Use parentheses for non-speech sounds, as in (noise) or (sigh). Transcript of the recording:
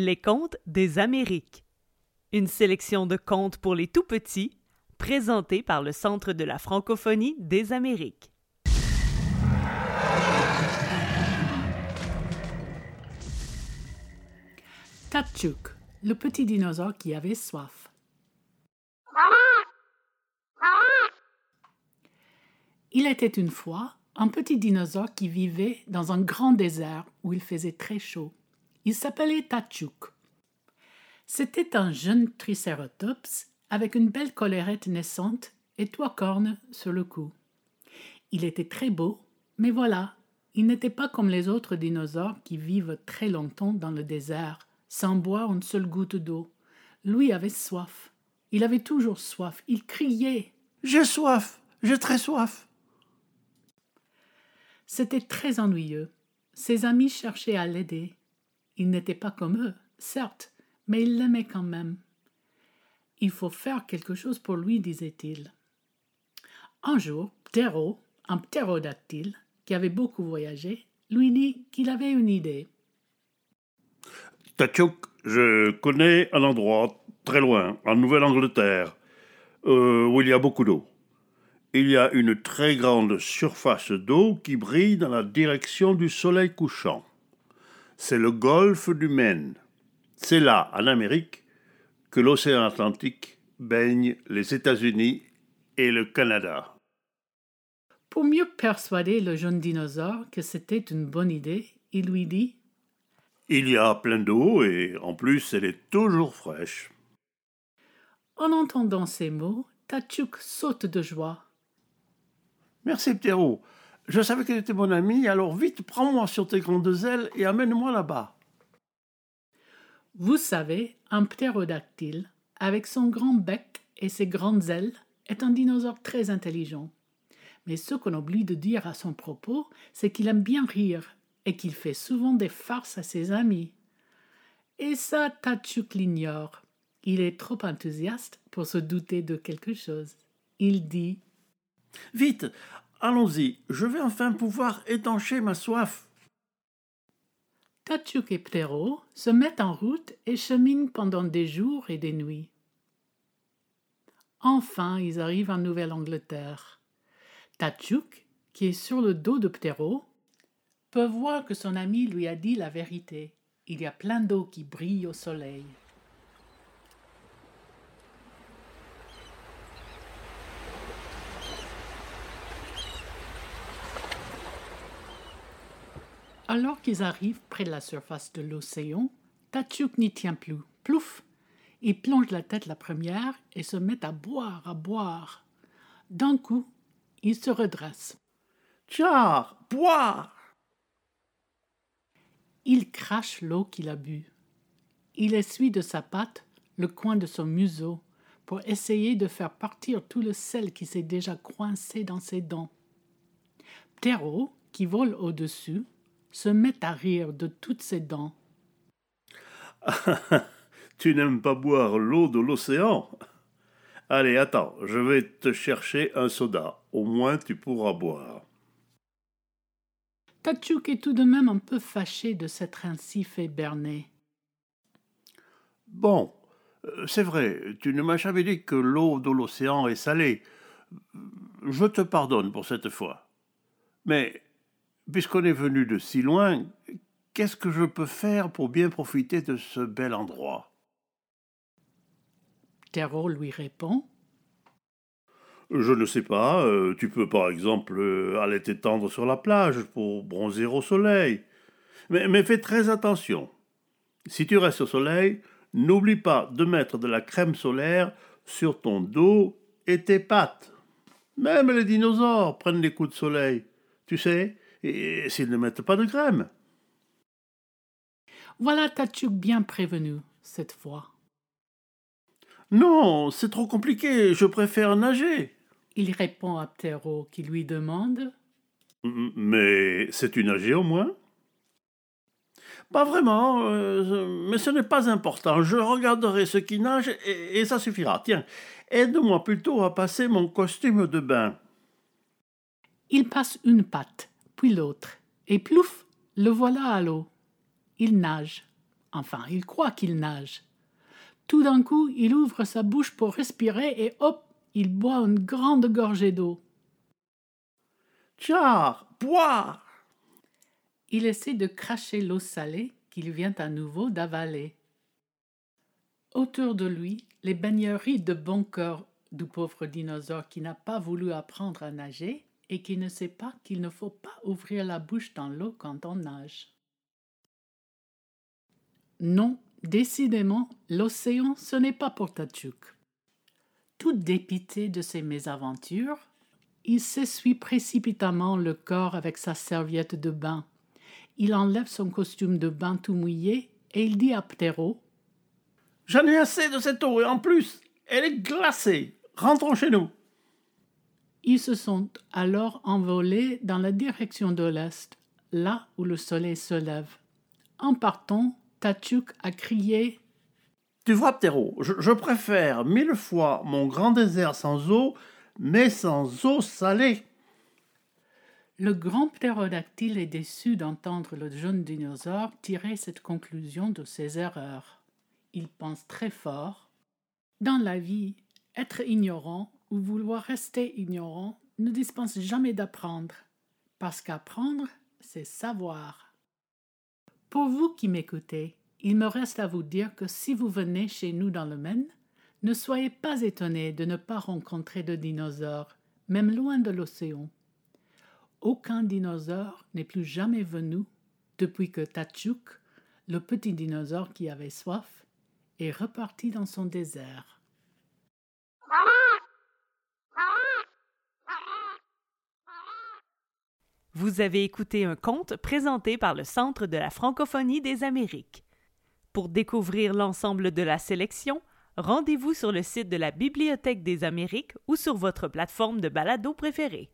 Les contes des Amériques. Une sélection de contes pour les tout petits, présentés par le Centre de la francophonie des Amériques. Tatchuk, le petit dinosaure qui avait soif. Il était une fois un petit dinosaure qui vivait dans un grand désert où il faisait très chaud. Il s'appelait Tatchuk. C'était un jeune tricératops avec une belle collerette naissante et trois cornes sur le cou. Il était très beau, mais voilà, il n'était pas comme les autres dinosaures qui vivent très longtemps dans le désert, sans boire une seule goutte d'eau. Lui avait soif. Il avait toujours soif. Il criait. J'ai soif. J'ai très soif. C'était très ennuyeux. Ses amis cherchaient à l'aider. Il n'était pas comme eux, certes, mais il l'aimait quand même. Il faut faire quelque chose pour lui, disait-il. Un jour, Ptero, un ptérodactyle, qui avait beaucoup voyagé, lui dit qu'il avait une idée. Tachuk, je connais un endroit très loin, en Nouvelle-Angleterre, euh, où il y a beaucoup d'eau. Il y a une très grande surface d'eau qui brille dans la direction du soleil couchant. C'est le golfe du Maine. C'est là, en Amérique, que l'océan Atlantique baigne les États-Unis et le Canada. Pour mieux persuader le jeune dinosaure que c'était une bonne idée, il lui dit Il y a plein d'eau et en plus elle est toujours fraîche. En entendant ces mots, Tachuk saute de joie. Merci Ptero. Je savais qu'elle était mon amie, alors vite prends-moi sur tes grandes ailes et amène-moi là-bas. Vous savez, un ptérodactyle, avec son grand bec et ses grandes ailes, est un dinosaure très intelligent. Mais ce qu'on oublie de dire à son propos, c'est qu'il aime bien rire et qu'il fait souvent des farces à ses amis. Et ça, Tachuk l'ignore. Il est trop enthousiaste pour se douter de quelque chose. Il dit Vite, allons-y, je vais enfin pouvoir étancher ma soif. Tachuk et Ptero se mettent en route et cheminent pendant des jours et des nuits. Enfin, ils arrivent en Nouvelle-Angleterre. Tachuk, qui est sur le dos de Ptero, peut voir que son ami lui a dit la vérité. Il y a plein d'eau qui brille au soleil. Alors qu'ils arrivent près de la surface de l'océan, Tachuk n'y tient plus. Plouf Il plonge la tête la première et se met à boire, à boire. D'un coup, il se redresse. Tchar, boire Il crache l'eau qu'il a bu. Il essuie de sa patte le coin de son museau pour essayer de faire partir tout le sel qui s'est déjà coincé dans ses dents. Ptero, qui vole au-dessus, se met à rire de toutes ses dents. (laughs) tu n'aimes pas boire l'eau de l'océan? Allez, attends, je vais te chercher un soda. Au moins tu pourras boire. Tachuk est tout de même un peu fâché de s'être ainsi fait berner. Bon, euh, c'est vrai, tu ne m'as jamais dit que l'eau de l'océan est salée. Je te pardonne pour cette fois. Mais puisqu'on est venu de si loin, qu'est-ce que je peux faire pour bien profiter de ce bel endroit? Terreau lui répond. Je ne sais pas, euh, tu peux par exemple euh, aller t'étendre sur la plage pour bronzer au soleil. Mais, mais fais très attention. Si tu restes au soleil, n'oublie pas de mettre de la crème solaire sur ton dos et tes pattes. Même les dinosaures prennent des coups de soleil. Tu sais, et s'ils ne mettent pas de crème. Voilà Tachuk bien prévenu, cette fois? Non, c'est trop compliqué, je préfère nager. Il répond à Ptero qui lui demande. Mais sais-tu nager au moins? Pas vraiment, euh, mais ce n'est pas important. Je regarderai ce qui nage et, et ça suffira. Tiens, aide-moi plutôt à passer mon costume de bain. Il passe une patte puis l'autre, et plouf, le voilà à l'eau. Il nage. Enfin, il croit qu'il nage. Tout d'un coup, il ouvre sa bouche pour respirer et hop, il boit une grande gorgée d'eau. Tchar, boire Il essaie de cracher l'eau salée qu'il vient à nouveau d'avaler. Autour de lui, les baigneries de bon cœur du pauvre dinosaure qui n'a pas voulu apprendre à nager et qui ne sait pas qu'il ne faut pas ouvrir la bouche dans l'eau quand on nage. Non, décidément, l'océan, ce n'est pas pour Tachuk. Tout dépité de ses mésaventures, il s'essuie précipitamment le corps avec sa serviette de bain. Il enlève son costume de bain tout mouillé et il dit à Ptero J'en ai assez de cette eau et en plus, elle est glacée. Rentrons chez nous. Ils se sont alors envolés dans la direction de l'est, là où le soleil se lève. En partant, Tachuk a crié Tu vois, Ptero, je, je, préfère mille fois mon grand désert sans eau, mais sans eau salée. Le grand ptérodactyle est déçu d'entendre le jeune dinosaure tirer cette conclusion de ses erreurs. Il pense très fort. Dans la vie, être ignorant ou vouloir rester ignorant ne dispense jamais d'apprendre, parce qu'apprendre, c'est savoir. Pour vous qui m'écoutez, il me reste à vous dire que si vous venez chez nous dans le Maine, ne soyez pas étonnés de ne pas rencontrer de dinosaures, même loin de l'océan. Aucun dinosaure n'est plus jamais venu depuis que Tachuk, le petit dinosaure qui avait soif, est reparti dans son désert. Vous avez écouté un conte présenté par le Centre de la francophonie des Amériques. Pour découvrir l'ensemble de la sélection, rendez-vous sur le site de la Bibliothèque des Amériques ou sur votre plateforme de balado préférée.